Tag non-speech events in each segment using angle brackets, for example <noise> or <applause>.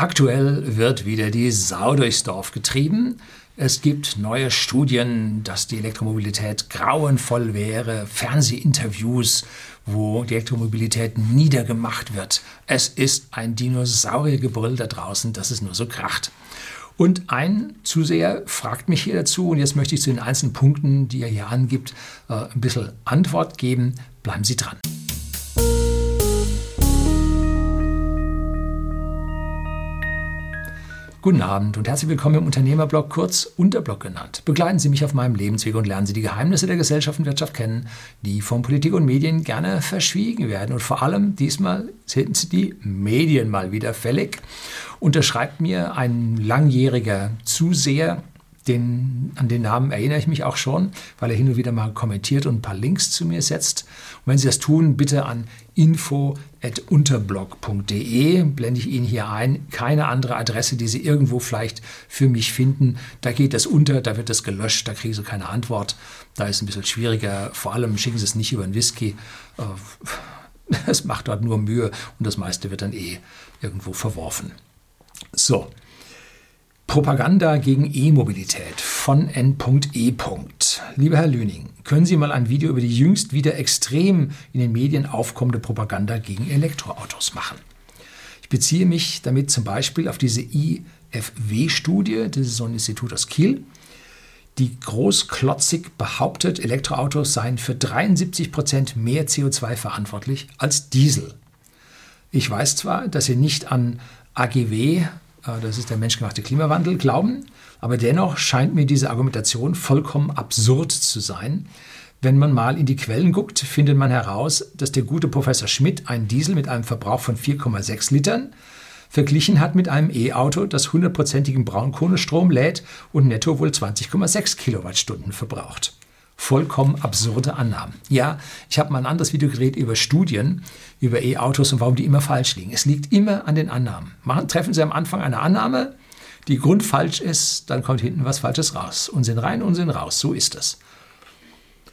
Aktuell wird wieder die Sau durchs Dorf getrieben. Es gibt neue Studien, dass die Elektromobilität grauenvoll wäre, Fernsehinterviews, wo die Elektromobilität niedergemacht wird. Es ist ein Dinosauriergebrüll da draußen, dass es nur so kracht. Und ein Zuseher fragt mich hier dazu, und jetzt möchte ich zu den einzelnen Punkten, die er hier angibt, äh, ein bisschen Antwort geben. Bleiben Sie dran. Guten Abend und herzlich willkommen im Unternehmerblog, kurz Unterblog genannt. Begleiten Sie mich auf meinem Lebensweg und lernen Sie die Geheimnisse der Gesellschaft und Wirtschaft kennen, die von Politik und Medien gerne verschwiegen werden. Und vor allem diesmal sind die Medien mal wieder fällig. Unterschreibt mir ein langjähriger Zuseher, den, an den Namen erinnere ich mich auch schon, weil er hin und wieder mal kommentiert und ein paar Links zu mir setzt. Und wenn Sie das tun, bitte an info.unterblog.de blende ich Ihnen hier ein. Keine andere Adresse, die Sie irgendwo vielleicht für mich finden. Da geht das unter, da wird das gelöscht, da kriegen Sie keine Antwort. Da ist es ein bisschen schwieriger. Vor allem schicken Sie es nicht über einen Whisky. Äh, <laughs> es macht dort nur Mühe und das meiste wird dann eh irgendwo verworfen. So, Propaganda gegen E-Mobilität von N.E. Lieber Herr Lüning, können Sie mal ein Video über die jüngst wieder extrem in den Medien aufkommende Propaganda gegen Elektroautos machen? Ich beziehe mich damit zum Beispiel auf diese IFW-Studie, das ist so ein Institut aus Kiel, die großklotzig behauptet, Elektroautos seien für 73 Prozent mehr CO2 verantwortlich als Diesel. Ich weiß zwar, dass Sie nicht an AGW das ist der menschgemachte Klimawandel, glauben. Aber dennoch scheint mir diese Argumentation vollkommen absurd zu sein. Wenn man mal in die Quellen guckt, findet man heraus, dass der gute Professor Schmidt einen Diesel mit einem Verbrauch von 4,6 Litern verglichen hat mit einem E-Auto, das hundertprozentigen Braunkohlestrom lädt und netto wohl 20,6 Kilowattstunden verbraucht vollkommen absurde Annahmen. Ja, ich habe mal ein anderes Video gedreht über Studien, über E-Autos und warum die immer falsch liegen. Es liegt immer an den Annahmen. Machen, treffen Sie am Anfang eine Annahme, die grundfalsch ist, dann kommt hinten was Falsches raus. Unsinn rein, Unsinn raus. So ist es.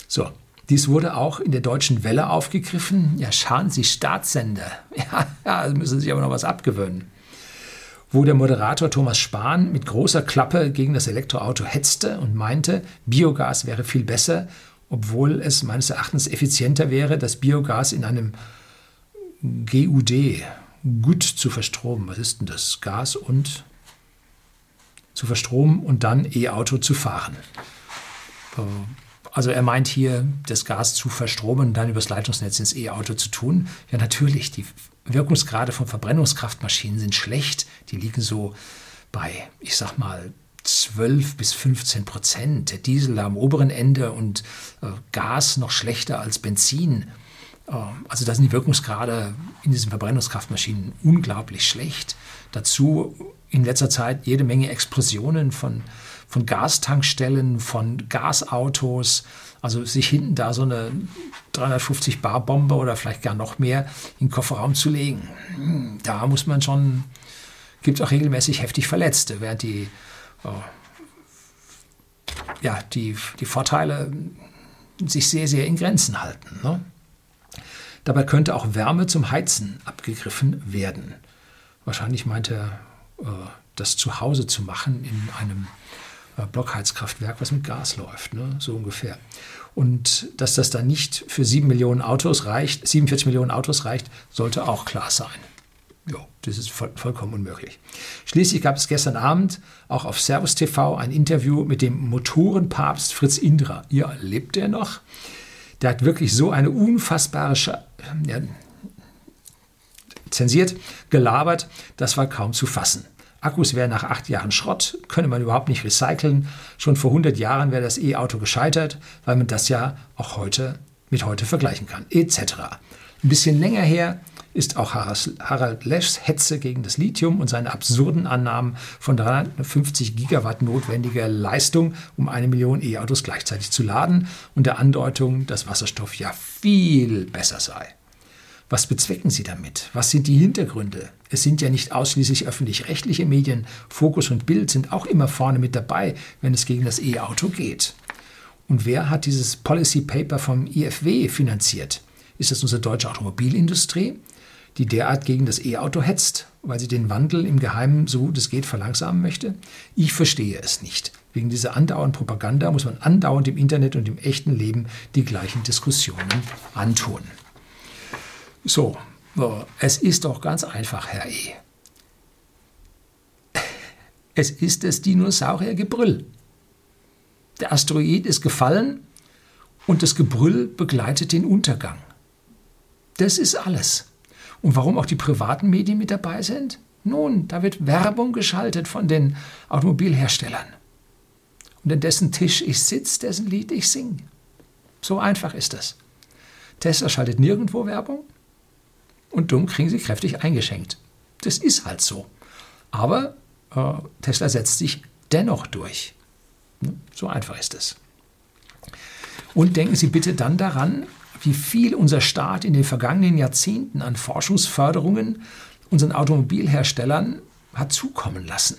So, dies wurde auch in der deutschen Welle aufgegriffen. Ja, schauen Sie, Staatssender. <laughs> Ja, ja, müssen Sie sich aber noch was abgewöhnen wo der Moderator Thomas Spahn mit großer Klappe gegen das Elektroauto hetzte und meinte, Biogas wäre viel besser, obwohl es meines Erachtens effizienter wäre, das Biogas in einem GUD, gut zu verstromen. Was ist denn das? Gas und zu verstromen und dann E-Auto zu fahren. Also er meint hier, das Gas zu verstromen und dann übers Leitungsnetz ins E-Auto zu tun. Ja, natürlich, die Wirkungsgrade von Verbrennungskraftmaschinen sind schlecht. Die liegen so bei, ich sag mal, 12 bis 15 Prozent. Der Diesel am oberen Ende und äh, Gas noch schlechter als Benzin. Äh, also da sind die Wirkungsgrade in diesen Verbrennungskraftmaschinen unglaublich schlecht. Dazu in letzter Zeit jede Menge Explosionen von, von Gastankstellen, von Gasautos. Also sich hinten da so eine 350 Bar Bombe oder vielleicht gar noch mehr in den Kofferraum zu legen, hm, da muss man schon, gibt es auch regelmäßig heftig Verletzte, während die, äh, ja, die, die Vorteile sich sehr, sehr in Grenzen halten. Ne? Dabei könnte auch Wärme zum Heizen abgegriffen werden. Wahrscheinlich meint er, äh, das zu Hause zu machen in einem Blockheizkraftwerk, was mit Gas läuft, ne? so ungefähr. Und dass das dann nicht für 7 Millionen Autos reicht, 47 Millionen Autos reicht, sollte auch klar sein. Ja, das ist voll, vollkommen unmöglich. Schließlich gab es gestern Abend auch auf Servus TV ein Interview mit dem Motorenpapst Fritz Indra. Ja, lebt er noch? Der hat wirklich so eine unfassbare, Scha ja, zensiert, gelabert, das war kaum zu fassen. Akkus wären nach acht Jahren Schrott, könne man überhaupt nicht recyceln. Schon vor 100 Jahren wäre das E-Auto gescheitert, weil man das ja auch heute mit heute vergleichen kann, etc. Ein bisschen länger her ist auch Harald Leschs Hetze gegen das Lithium und seine absurden Annahmen von 350 Gigawatt notwendiger Leistung, um eine Million E-Autos gleichzeitig zu laden und der Andeutung, dass Wasserstoff ja viel besser sei. Was bezwecken Sie damit? Was sind die Hintergründe? Es sind ja nicht ausschließlich öffentlich-rechtliche Medien. Fokus und Bild sind auch immer vorne mit dabei, wenn es gegen das E-Auto geht. Und wer hat dieses Policy Paper vom IFW finanziert? Ist das unsere deutsche Automobilindustrie, die derart gegen das E-Auto hetzt? weil sie den Wandel im Geheimen so gut es geht verlangsamen möchte? Ich verstehe es nicht. Wegen dieser andauernden Propaganda muss man andauernd im Internet und im echten Leben die gleichen Diskussionen antun. So, es ist doch ganz einfach, Herr E. <laughs> Es ist das Dinosauriergebrüll. Der Asteroid ist gefallen und das Gebrüll begleitet den Untergang. Das ist alles. Und warum auch die privaten Medien mit dabei sind? Nun, da wird Werbung geschaltet von den Automobilherstellern. Und an dessen Tisch ich sitze, dessen Lied ich singe. So einfach ist das. Tesla schaltet nirgendwo Werbung und dumm kriegen sie kräftig eingeschenkt. Das ist halt so. Aber äh, Tesla setzt sich dennoch durch. So einfach ist es. Und denken Sie bitte dann daran, wie viel unser Staat in den vergangenen Jahrzehnten an Forschungsförderungen unseren Automobilherstellern hat zukommen lassen.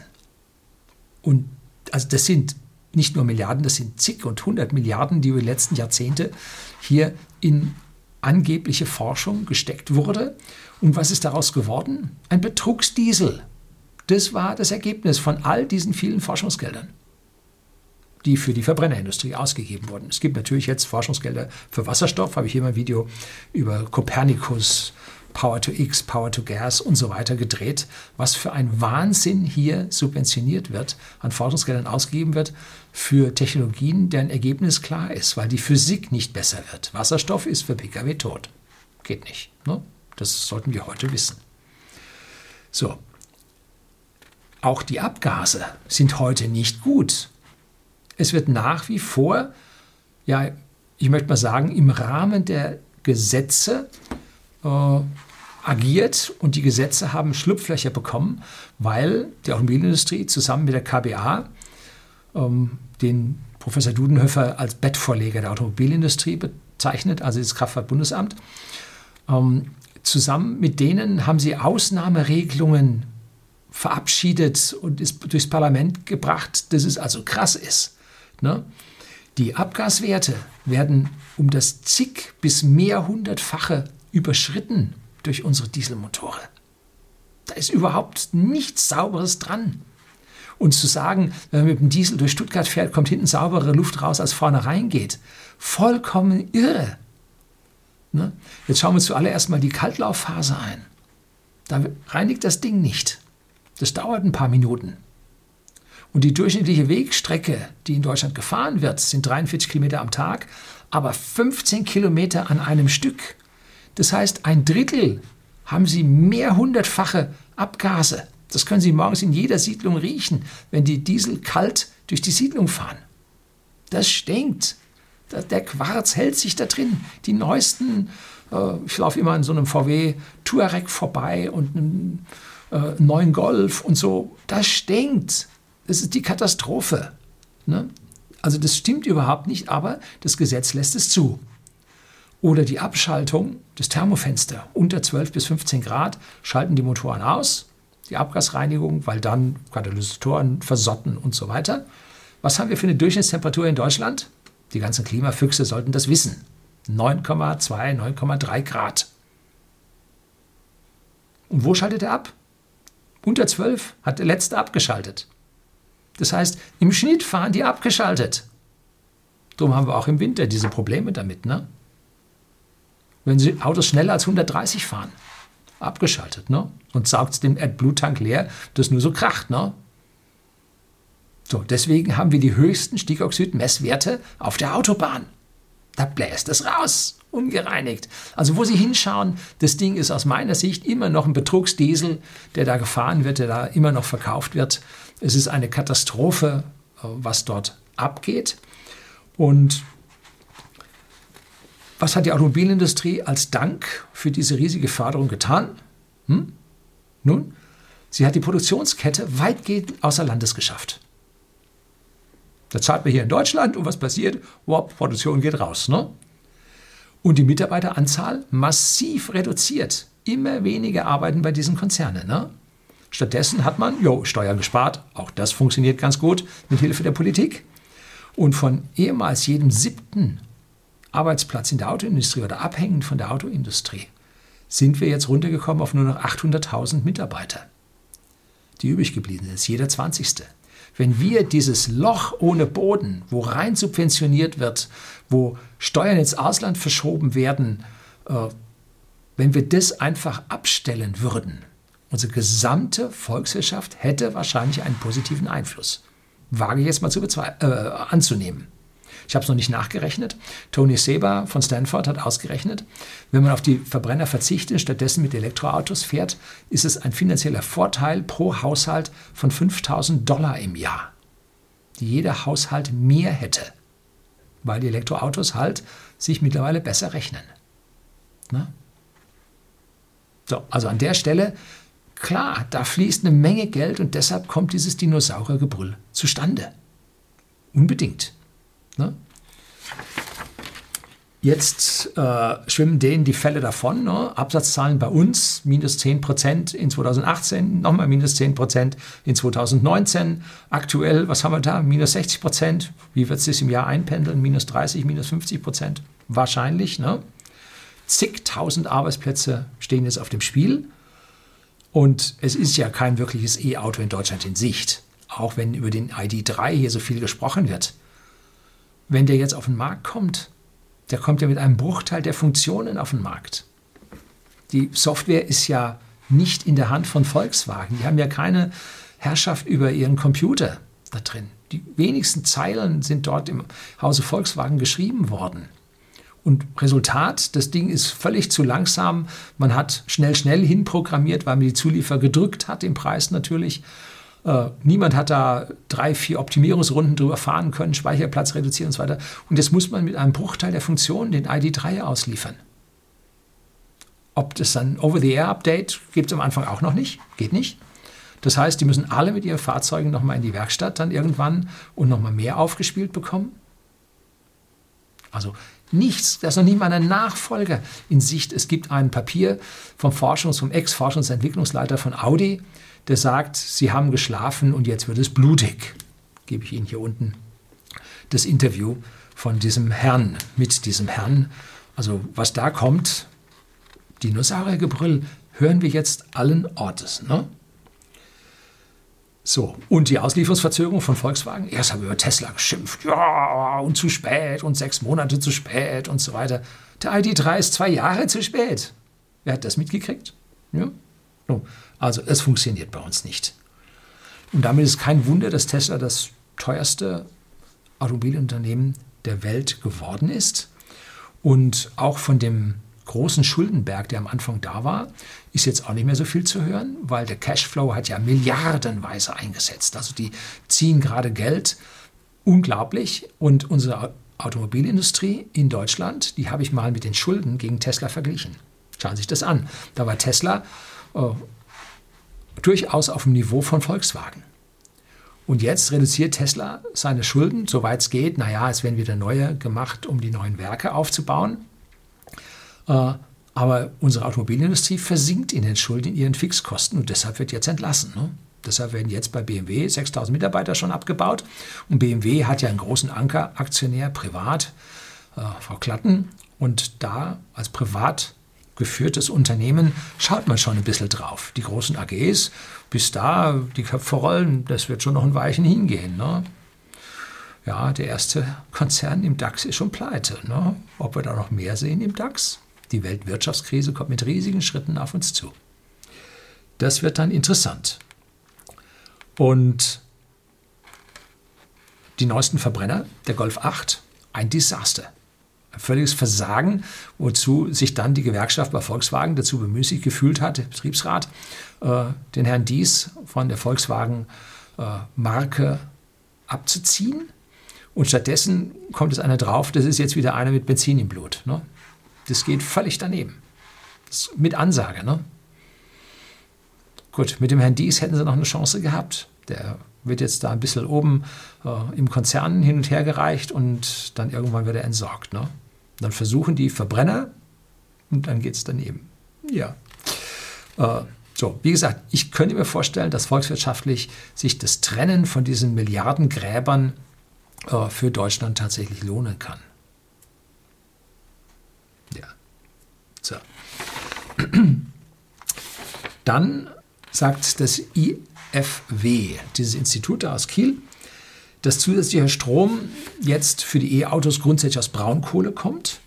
Und also das sind nicht nur Milliarden, das sind zig und hundert Milliarden, die über die letzten Jahrzehnte hier in angebliche Forschung gesteckt wurde. Und was ist daraus geworden? Ein Betrugsdiesel. Das war das Ergebnis von all diesen vielen Forschungsgeldern die für die Verbrennerindustrie ausgegeben wurden. Es gibt natürlich jetzt Forschungsgelder für Wasserstoff, habe ich hier mal ein Video über Copernicus, Power to X, Power to Gas und so weiter gedreht, was für ein Wahnsinn hier subventioniert wird, an Forschungsgeldern ausgegeben wird für Technologien, deren Ergebnis klar ist, weil die Physik nicht besser wird. Wasserstoff ist für Pkw tot. Geht nicht. Ne? Das sollten wir heute wissen. So. Auch die Abgase sind heute nicht gut es wird nach wie vor, ja, ich möchte mal sagen, im Rahmen der Gesetze äh, agiert und die Gesetze haben Schlupflöcher bekommen, weil die Automobilindustrie zusammen mit der KBA ähm, den Professor Dudenhöfer als Bettvorleger der Automobilindustrie bezeichnet, also das Kraftfahrtbundesamt. Ähm, zusammen mit denen haben sie Ausnahmeregelungen verabschiedet und ist durchs Parlament gebracht, dass es also krass ist. Ne? Die Abgaswerte werden um das zig bis mehrhundertfache überschritten durch unsere Dieselmotore. Da ist überhaupt nichts Sauberes dran. Und zu sagen, wenn man mit dem Diesel durch Stuttgart fährt, kommt hinten saubere Luft raus, als vorne reingeht. Vollkommen irre. Ne? Jetzt schauen wir zuallererst mal die Kaltlaufphase ein. Da reinigt das Ding nicht. Das dauert ein paar Minuten. Und die durchschnittliche Wegstrecke, die in Deutschland gefahren wird, sind 43 Kilometer am Tag, aber 15 Kilometer an einem Stück. Das heißt, ein Drittel haben sie mehr hundertfache Abgase. Das können Sie morgens in jeder Siedlung riechen, wenn die Diesel kalt durch die Siedlung fahren. Das stinkt. Der Quarz hält sich da drin. Die neuesten, äh, ich laufe immer an so einem VW Touareg vorbei und einem äh, neuen Golf und so. Das stinkt. Das ist die Katastrophe. Ne? Also das stimmt überhaupt nicht, aber das Gesetz lässt es zu. Oder die Abschaltung des Thermofenster unter 12 bis 15 Grad schalten die Motoren aus, die Abgasreinigung, weil dann Katalysatoren versotten und so weiter. Was haben wir für eine Durchschnittstemperatur in Deutschland? Die ganzen Klimafüchse sollten das wissen. 9,2, 9,3 Grad. Und wo schaltet er ab? Unter 12 hat der letzte abgeschaltet. Das heißt, im Schnitt fahren die abgeschaltet. Darum haben wir auch im Winter diese Probleme damit. Ne? Wenn sie Autos schneller als 130 fahren, abgeschaltet. Ne? Und saugt den AdBlue-Tank leer, das nur so kracht. Ne? So, deswegen haben wir die höchsten Stickoxid-Messwerte auf der Autobahn. Da bläst es raus, ungereinigt. Also wo Sie hinschauen, das Ding ist aus meiner Sicht immer noch ein Betrugsdiesel, der da gefahren wird, der da immer noch verkauft wird. Es ist eine Katastrophe, äh, was dort abgeht. Und was hat die Automobilindustrie als Dank für diese riesige Förderung getan? Hm? Nun, sie hat die Produktionskette weitgehend außer Landes geschafft. Da zahlt man hier in Deutschland und was passiert? Wow, Produktion geht raus. Ne? Und die Mitarbeiteranzahl massiv reduziert. Immer weniger arbeiten bei diesen Konzernen. Ne? Stattdessen hat man jo, Steuern gespart. Auch das funktioniert ganz gut mit Hilfe der Politik. Und von ehemals jedem siebten Arbeitsplatz in der Autoindustrie oder abhängend von der Autoindustrie sind wir jetzt runtergekommen auf nur noch 800.000 Mitarbeiter. die übrig geblieben sind, ist jeder 20. Wenn wir dieses Loch ohne Boden, wo rein subventioniert wird, wo Steuern ins Ausland verschoben werden, äh, wenn wir das einfach abstellen würden, unsere gesamte Volkswirtschaft hätte wahrscheinlich einen positiven Einfluss. Wage ich jetzt mal zu äh, anzunehmen. Ich habe es noch nicht nachgerechnet. Tony Seba von Stanford hat ausgerechnet, wenn man auf die Verbrenner verzichtet, stattdessen mit Elektroautos fährt, ist es ein finanzieller Vorteil pro Haushalt von 5000 Dollar im Jahr, die jeder Haushalt mehr hätte, weil die Elektroautos halt sich mittlerweile besser rechnen. Na? So, also an der Stelle, klar, da fließt eine Menge Geld und deshalb kommt dieses Dinosauriergebrüll zustande. Unbedingt. Ne? Jetzt äh, schwimmen denen die Fälle davon. Ne? Absatzzahlen bei uns minus 10 Prozent in 2018, nochmal minus 10 Prozent in 2019. Aktuell, was haben wir da? Minus 60 Prozent. Wie wird es sich im Jahr einpendeln? Minus 30, minus 50 Prozent? Wahrscheinlich. Ne? Zigtausend Arbeitsplätze stehen jetzt auf dem Spiel. Und es ist ja kein wirkliches E-Auto in Deutschland in Sicht. Auch wenn über den ID3 hier so viel gesprochen wird wenn der jetzt auf den Markt kommt, der kommt ja mit einem Bruchteil der Funktionen auf den Markt. Die Software ist ja nicht in der Hand von Volkswagen. Die haben ja keine Herrschaft über ihren Computer da drin. Die wenigsten Zeilen sind dort im Hause Volkswagen geschrieben worden. Und Resultat, das Ding ist völlig zu langsam. Man hat schnell, schnell hinprogrammiert, weil man die Zulieferer gedrückt hat, im Preis natürlich. Äh, niemand hat da drei, vier Optimierungsrunden drüber fahren können, Speicherplatz reduzieren und so weiter. Und das muss man mit einem Bruchteil der Funktionen, den ID3, ausliefern. Ob das dann Over-the-Air-Update gibt es am Anfang auch noch nicht, geht nicht. Das heißt, die müssen alle mit ihren Fahrzeugen nochmal in die Werkstatt dann irgendwann und nochmal mehr aufgespielt bekommen. Also nichts, da ist noch nicht mal ein Nachfolger in Sicht. Es gibt ein Papier vom Forschungs-, vom Ex-Forschungsentwicklungsleiter von Audi, der sagt, Sie haben geschlafen und jetzt wird es blutig. Gebe ich Ihnen hier unten das Interview von diesem Herrn, mit diesem Herrn. Also was da kommt, Dinosauriergebrüll, hören wir jetzt allen Ortes. Ne? So, und die Auslieferungsverzögerung von Volkswagen. Erst haben wir über Tesla geschimpft. Ja, und zu spät und sechs Monate zu spät und so weiter. Der ID3 ist zwei Jahre zu spät. Wer hat das mitgekriegt? Ja? Also es funktioniert bei uns nicht. Und damit ist kein Wunder, dass Tesla das teuerste Automobilunternehmen der Welt geworden ist. Und auch von dem großen Schuldenberg, der am Anfang da war, ist jetzt auch nicht mehr so viel zu hören, weil der Cashflow hat ja milliardenweise eingesetzt. Also die ziehen gerade Geld unglaublich. Und unsere Automobilindustrie in Deutschland, die habe ich mal mit den Schulden gegen Tesla verglichen. Schauen Sie sich das an. Da war Tesla äh, durchaus auf dem Niveau von Volkswagen. Und jetzt reduziert Tesla seine Schulden, soweit es geht. Naja, es werden wieder neue gemacht, um die neuen Werke aufzubauen. Äh, aber unsere Automobilindustrie versinkt in den Schulden, in ihren Fixkosten und deshalb wird jetzt entlassen. Ne? Deshalb werden jetzt bei BMW 6000 Mitarbeiter schon abgebaut. Und BMW hat ja einen großen Ankeraktionär privat, äh, Frau Klatten. Und da als privat geführtes Unternehmen schaut man schon ein bisschen drauf. Die großen AGs, bis da die Köpfe rollen, das wird schon noch ein Weichen hingehen. Ne? Ja, der erste Konzern im DAX ist schon pleite. Ne? Ob wir da noch mehr sehen im DAX? Die Weltwirtschaftskrise kommt mit riesigen Schritten auf uns zu. Das wird dann interessant. Und die neuesten Verbrenner, der Golf 8, ein Desaster völliges Versagen, wozu sich dann die Gewerkschaft bei Volkswagen dazu bemüßigt gefühlt hat, Betriebsrat, äh, den Herrn Dies von der Volkswagen-Marke äh, abzuziehen. Und stattdessen kommt es einer drauf, das ist jetzt wieder einer mit Benzin im Blut. Ne? Das geht völlig daneben. mit Ansage. Ne? Gut, mit dem Herrn Dies hätten sie noch eine Chance gehabt. Der wird jetzt da ein bisschen oben äh, im Konzern hin und her gereicht und dann irgendwann wird er entsorgt. Ne? Dann versuchen die Verbrenner und dann geht es daneben. Ja. Äh, so, wie gesagt, ich könnte mir vorstellen, dass volkswirtschaftlich sich das Trennen von diesen Milliardengräbern äh, für Deutschland tatsächlich lohnen kann. Ja. So. Dann sagt das IFW, dieses Institut aus Kiel, dass zusätzlicher Strom jetzt für die E-Autos grundsätzlich aus Braunkohle kommt.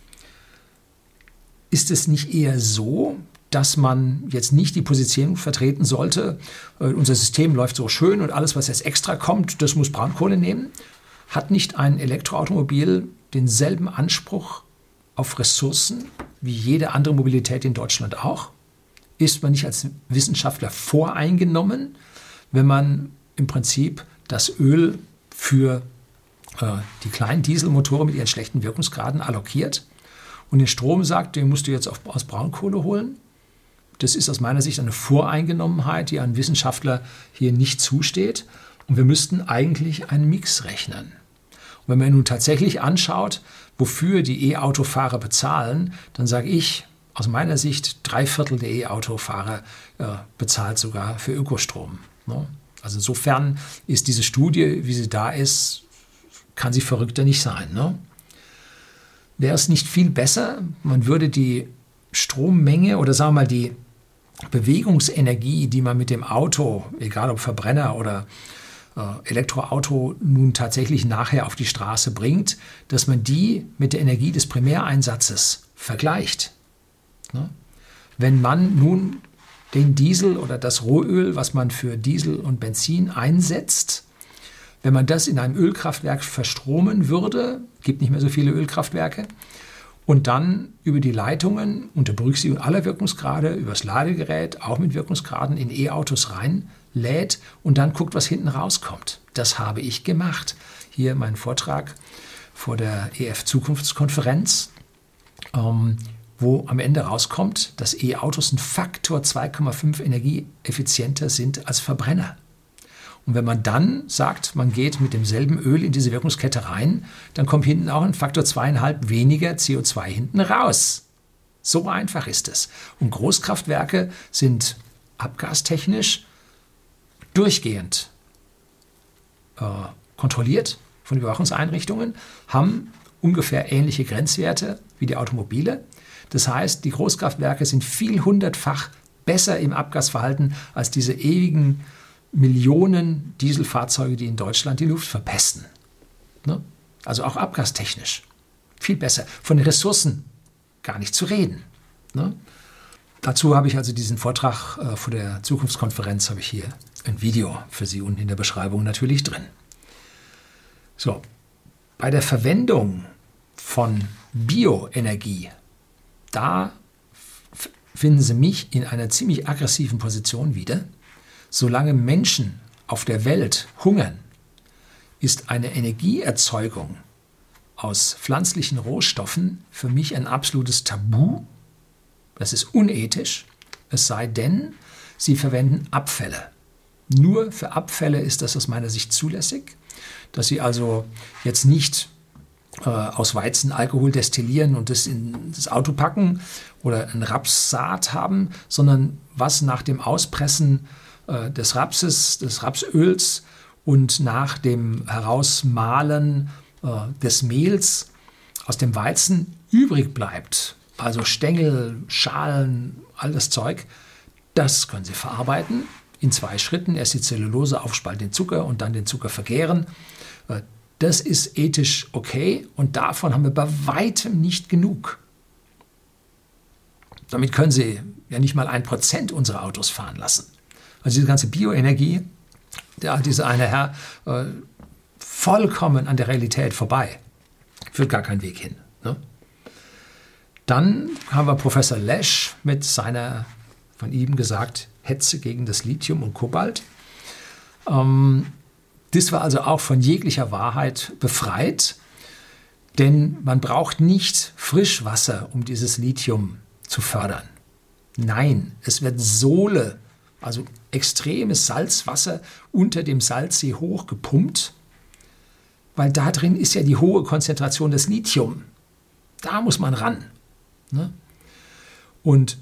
Ist es nicht eher so, dass man jetzt nicht die Position vertreten sollte, äh, unser System läuft so schön und alles, was jetzt extra kommt, das muss Braunkohle nehmen? Hat nicht ein Elektroautomobil denselben Anspruch auf Ressourcen wie jede andere Mobilität in Deutschland auch? Ist man nicht als Wissenschaftler voreingenommen, wenn man im Prinzip das Öl für äh, die kleinen Dieselmotoren mit ihren schlechten Wirkungsgraden allokiert und den Strom sagt, den musst du jetzt auf, aus Braunkohle holen? Das ist aus meiner Sicht eine Voreingenommenheit, die einem Wissenschaftler hier nicht zusteht. Und wir müssten eigentlich einen Mix rechnen. Und wenn man nun tatsächlich anschaut, wofür die E-Autofahrer bezahlen, dann sage ich aus meiner Sicht, drei Viertel der E-Autofahrer äh, bezahlt sogar für Ökostrom. Ne? Also insofern ist diese Studie, wie sie da ist, kann sie verrückter nicht sein. Ne? Wäre es nicht viel besser, man würde die Strommenge oder sagen wir mal die Bewegungsenergie, die man mit dem Auto, egal ob Verbrenner oder äh, Elektroauto, nun tatsächlich nachher auf die Straße bringt, dass man die mit der Energie des Primäreinsatzes vergleicht. Ne? Wenn man nun den Diesel oder das Rohöl, was man für Diesel und Benzin einsetzt, wenn man das in einem Ölkraftwerk verstromen würde, gibt nicht mehr so viele Ölkraftwerke, und dann über die Leitungen unter Berücksichtigung aller Wirkungsgrade, übers Ladegerät, auch mit Wirkungsgraden in E-Autos reinlädt und dann guckt, was hinten rauskommt. Das habe ich gemacht. Hier mein Vortrag vor der EF Zukunftskonferenz. Ähm, wo am Ende rauskommt, dass E-Autos ein Faktor 2,5 energieeffizienter sind als Verbrenner. Und wenn man dann sagt, man geht mit demselben Öl in diese Wirkungskette rein, dann kommt hinten auch ein Faktor zweieinhalb weniger CO2 hinten raus. So einfach ist es. Und Großkraftwerke sind abgastechnisch durchgehend äh, kontrolliert von Überwachungseinrichtungen, haben ungefähr ähnliche Grenzwerte wie die Automobile. Das heißt, die Großkraftwerke sind viel hundertfach besser im Abgasverhalten als diese ewigen Millionen Dieselfahrzeuge, die in Deutschland die Luft verpesten. Ne? Also auch abgastechnisch. Viel besser. Von den Ressourcen gar nicht zu reden. Ne? Dazu habe ich also diesen Vortrag äh, vor der Zukunftskonferenz, habe ich hier ein Video für Sie unten in der Beschreibung natürlich drin. So, bei der Verwendung von Bioenergie da finden Sie mich in einer ziemlich aggressiven Position wieder. Solange Menschen auf der Welt hungern, ist eine Energieerzeugung aus pflanzlichen Rohstoffen für mich ein absolutes Tabu. Das ist unethisch, es sei denn, sie verwenden Abfälle. Nur für Abfälle ist das aus meiner Sicht zulässig, dass sie also jetzt nicht äh, aus Weizen Alkohol destillieren und das in das Auto packen oder ein Rapssaat haben, sondern was nach dem Auspressen äh, des Rapses, des Rapsöls und nach dem Herausmahlen äh, des Mehls aus dem Weizen übrig bleibt, also Stängel, Schalen, all das Zeug, das können Sie verarbeiten in zwei Schritten. Erst die Zellulose aufspalten, den Zucker und dann den Zucker vergären. Das ist ethisch okay und davon haben wir bei weitem nicht genug. Damit können Sie ja nicht mal ein Prozent unserer Autos fahren lassen. Also diese ganze Bioenergie, hat dieser eine Herr äh, vollkommen an der Realität vorbei. Führt gar keinen Weg hin. Ne? Dann haben wir Professor Lesch mit seiner, von ihm gesagt, Hetze gegen das Lithium und Kobalt. Ähm, das war also auch von jeglicher Wahrheit befreit, denn man braucht nicht Frischwasser, um dieses Lithium zu fördern. Nein, es wird Sohle, also extremes Salzwasser unter dem Salzsee hochgepumpt, weil da drin ist ja die hohe Konzentration des Lithium. Da muss man ran. Ne? Und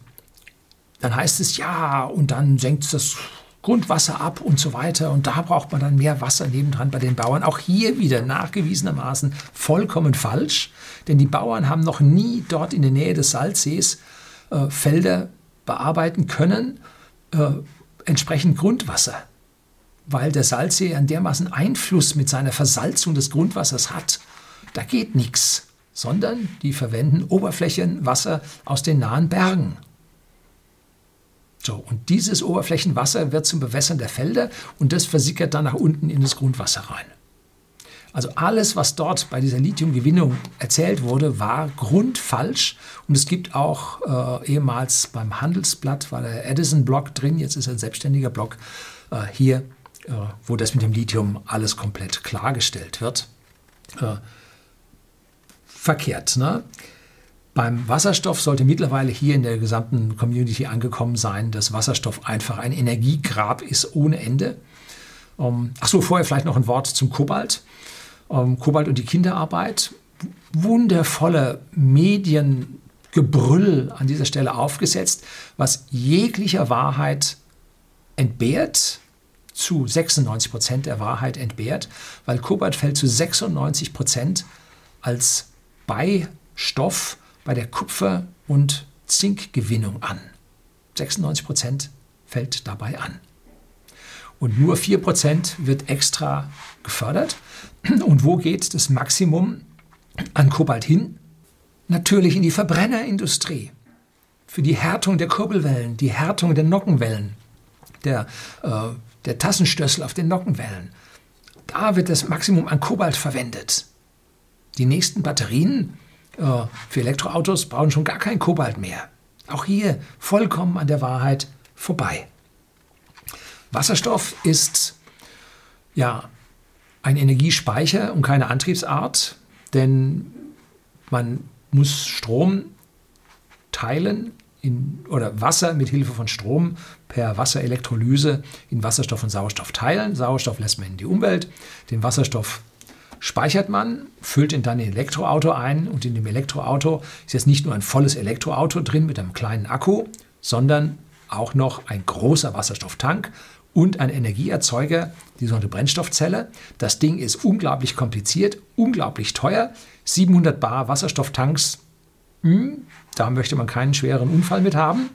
dann heißt es ja, und dann senkt es das Grundwasser ab und so weiter. Und da braucht man dann mehr Wasser nebendran bei den Bauern. Auch hier wieder nachgewiesenermaßen vollkommen falsch, denn die Bauern haben noch nie dort in der Nähe des Salzsees äh, Felder bearbeiten können, äh, entsprechend Grundwasser. weil der Salzsee einen dermaßen Einfluss mit seiner Versalzung des Grundwassers hat. Da geht nichts, sondern die verwenden Oberflächenwasser aus den nahen Bergen. So, und dieses Oberflächenwasser wird zum Bewässern der Felder und das versickert dann nach unten in das Grundwasser rein. Also alles, was dort bei dieser Lithiumgewinnung erzählt wurde, war grundfalsch. Und es gibt auch äh, ehemals beim Handelsblatt, war der Edison-Blog drin, jetzt ist er ein selbstständiger Blog, äh, hier, äh, wo das mit dem Lithium alles komplett klargestellt wird. Äh, verkehrt. Ne? Beim Wasserstoff sollte mittlerweile hier in der gesamten Community angekommen sein, dass Wasserstoff einfach ein Energiegrab ist ohne Ende. Ähm, Achso, vorher vielleicht noch ein Wort zum Kobalt. Ähm, Kobalt und die Kinderarbeit. Wundervolle Mediengebrüll an dieser Stelle aufgesetzt, was jeglicher Wahrheit entbehrt, zu 96 Prozent der Wahrheit entbehrt, weil Kobalt fällt zu 96 Prozent als Beistoff bei der Kupfer- und Zinkgewinnung an. 96 Prozent fällt dabei an. Und nur 4 Prozent wird extra gefördert. Und wo geht das Maximum an Kobalt hin? Natürlich in die Verbrennerindustrie. Für die Härtung der Kurbelwellen, die Härtung der Nockenwellen, der, äh, der Tassenstößel auf den Nockenwellen. Da wird das Maximum an Kobalt verwendet. Die nächsten Batterien für Elektroautos brauchen schon gar kein Kobalt mehr. Auch hier vollkommen an der Wahrheit vorbei. Wasserstoff ist ja ein Energiespeicher und keine Antriebsart, denn man muss Strom teilen in, oder Wasser mit Hilfe von Strom per Wasserelektrolyse in Wasserstoff und Sauerstoff teilen. Sauerstoff lässt man in die Umwelt, den Wasserstoff speichert man, füllt ihn dann in Elektroauto ein und in dem Elektroauto ist jetzt nicht nur ein volles Elektroauto drin mit einem kleinen Akku, sondern auch noch ein großer Wasserstofftank und ein Energieerzeuger, die sogenannte Brennstoffzelle. Das Ding ist unglaublich kompliziert, unglaublich teuer. 700 Bar Wasserstofftanks, mh, hm, da möchte man keinen schweren Unfall mit haben.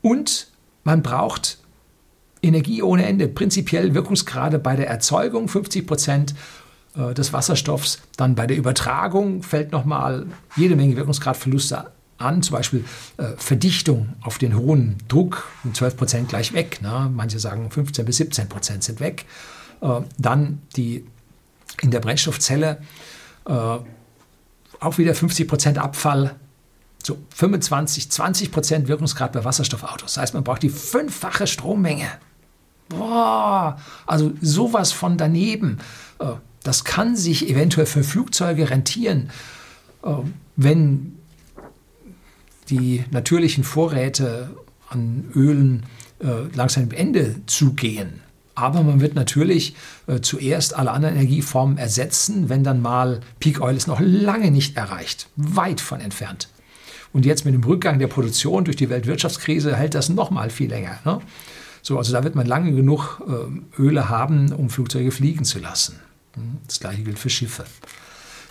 Und man braucht Energie ohne Ende, prinzipiell Wirkungsgrade bei der Erzeugung 50 Prozent äh, des Wasserstoffs, dann bei der Übertragung fällt nochmal jede Menge Wirkungsgradverluste an, zum Beispiel äh, Verdichtung auf den hohen Druck, 12 Prozent gleich weg, ne? manche sagen 15 bis 17 Prozent sind weg. Äh, dann die in der Brennstoffzelle auch wieder 50 Prozent Abfall, so 25, 20 Prozent Wirkungsgrad bei Wasserstoffautos. Das heißt, man braucht die fünffache Strommenge boah, also sowas von daneben. Äh, das kann sich eventuell für Flugzeuge rentieren, äh, wenn die natürlichen Vorräte an Ölen äh, langsam dem Ende zugehen. Aber man wird natürlich zuerst alle anderen Energieformen ersetzen, wenn dann mal Peak Oil ist noch lange nicht erreicht, weit von entfernt. Und jetzt mit dem Rückgang der Produktion durch die Weltwirtschaftskrise hält das noch mal viel länger. Ne? So, also da wird man lange genug äh, Öle haben, um Flugzeuge fliegen zu lassen. Hm, das gleiche gilt für Schiffe.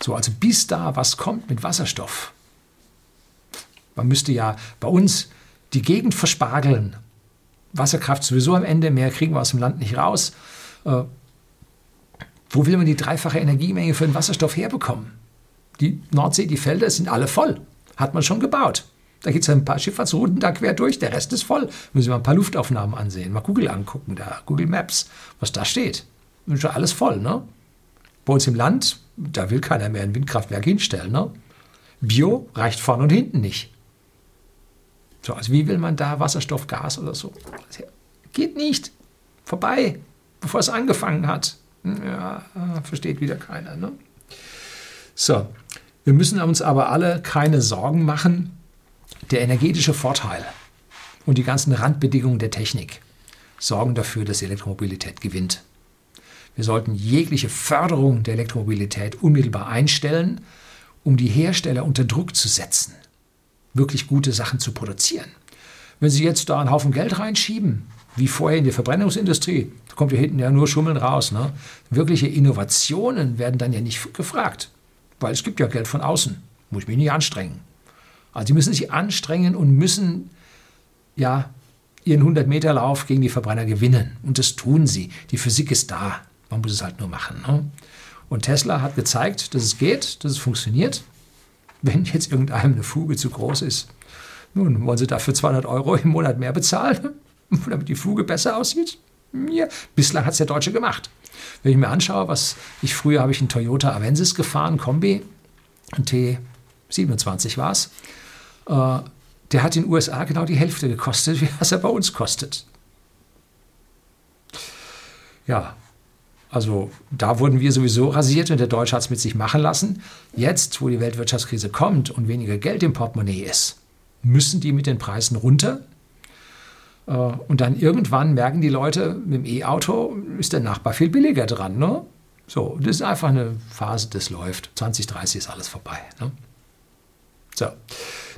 So, also bis da was kommt mit Wasserstoff. Man müsste ja bei uns die Gegend verspargeln. Wasserkraft sowieso am Ende, mehr kriegen wir aus dem Land nicht raus. Äh, wo will man die dreifache Energiemenge für den Wasserstoff herbekommen? Die Nordsee, die Felder sind alle voll. Hat man schon gebaut. Da gibt es ein paar Schifffahrtsrouten da quer durch, der Rest ist voll. Müssen wir mal ein paar Luftaufnahmen ansehen, mal Google angucken, da Google Maps, was da steht. Ist schon alles voll, ne? Bei uns im Land, da will keiner mehr ein Windkraftwerk hinstellen, ne? Bio reicht vorne und hinten nicht. So, also wie will man da Wasserstoff, Gas oder so? Geht nicht. Vorbei, bevor es angefangen hat. Ja, versteht wieder keiner. Ne? So, wir müssen uns aber alle keine Sorgen machen, der energetische Vorteil und die ganzen Randbedingungen der Technik sorgen dafür, dass die Elektromobilität gewinnt. Wir sollten jegliche Förderung der Elektromobilität unmittelbar einstellen, um die Hersteller unter Druck zu setzen, wirklich gute Sachen zu produzieren. Wenn Sie jetzt da einen Haufen Geld reinschieben, wie vorher in die Verbrennungsindustrie, da kommt ja hinten ja nur Schummeln raus. Ne? Wirkliche Innovationen werden dann ja nicht gefragt, weil es gibt ja Geld von außen. Muss ich mich nicht anstrengen. Also sie müssen sich anstrengen und müssen ja ihren 100-Meter-Lauf gegen die Verbrenner gewinnen. Und das tun sie. Die Physik ist da. Man muss es halt nur machen. Ne? Und Tesla hat gezeigt, dass es geht, dass es funktioniert. Wenn jetzt irgendeinem eine Fuge zu groß ist, nun wollen sie dafür 200 Euro im Monat mehr bezahlen, <laughs> damit die Fuge besser aussieht. Ja, bislang hat es der Deutsche gemacht. Wenn ich mir anschaue, was ich früher habe ich einen Toyota Avensis gefahren, Kombi, ein T27 war es. Äh, der hat in den USA genau die Hälfte gekostet, wie was er bei uns kostet. Ja, also da wurden wir sowieso rasiert und der Deutsche hat es mit sich machen lassen. Jetzt, wo die Weltwirtschaftskrise kommt und weniger Geld im Portemonnaie ist, müssen die mit den Preisen runter. Äh, und dann irgendwann merken die Leute, mit dem E-Auto ist der Nachbar viel billiger dran. Ne? So, das ist einfach eine Phase, das läuft. 2030 ist alles vorbei. Ne? So,